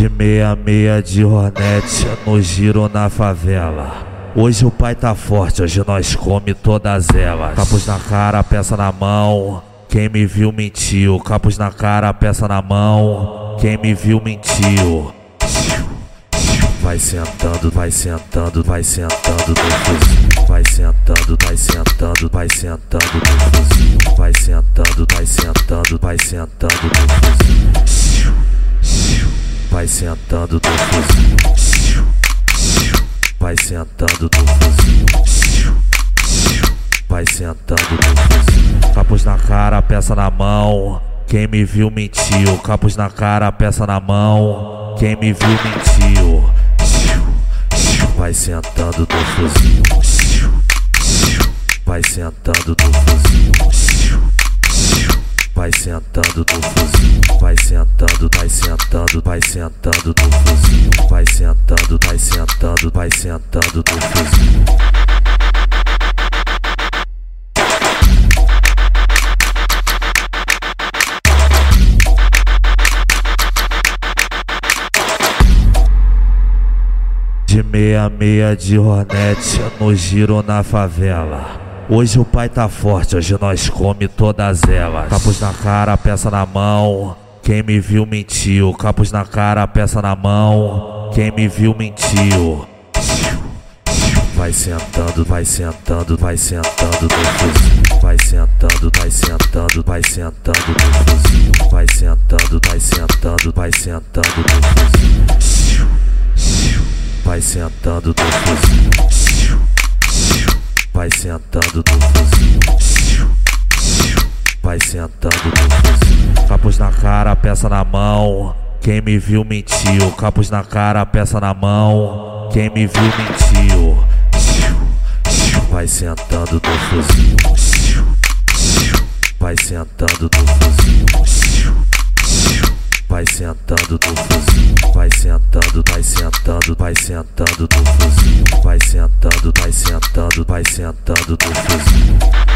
De meia meia de hornet no giro na favela. Hoje o pai tá forte, hoje nós come todas elas. Capuz na cara, peça na mão. Quem me viu mentiu. Capuz na cara, peça na mão. Quem me viu mentiu. Vai sentando, vai sentando, vai sentando no fuzil. Vai sentando, vai sentando, vai sentando no fuzil. Vai sentando, vai sentando, vai sentando no fuzil. Sentando no fuzil. Vai sentando no fuzil. Vai sentando no fuzil. Capuz na cara, peça na mão. Quem me viu mentiu. Capuz na cara, peça na mão. Quem me viu mentiu. Vai sentando no fuzil. Vai sentando no fuzil. Vai sentando no fuzil. Vai vai sentando no fuzil. Vai sentando, vai sentando, vai sentando no fuzil. De meia meia de hornet no giro na favela. Hoje o pai tá forte, hoje nós come todas elas. Capuz na cara, peça na mão. Quem me viu mentiu. Capuz na cara, peça na mão. Quem me viu mentiu. Vai sentando, vai sentando, vai sentando no fuzil. Vai sentando, vai sentando, vai sentando no fuzil. Vai sentando, vai sentando, vai sentando no fuzil. Vai sentando no fuzil. Vai sentando no fuzil. Vai sentando no fuzil. Capuz na cara, peça na mão. Quem me viu mentiu. Capuz na cara, peça na mão. Quem me viu mentiu. Vai sentando no fuzil. Vai sentando no fuzil. Vai sentando no fuzil. Vai sentando, vai sentando, vai sentando no fuzil. Vai sentando, vai sentando, vai sentando no fuzil.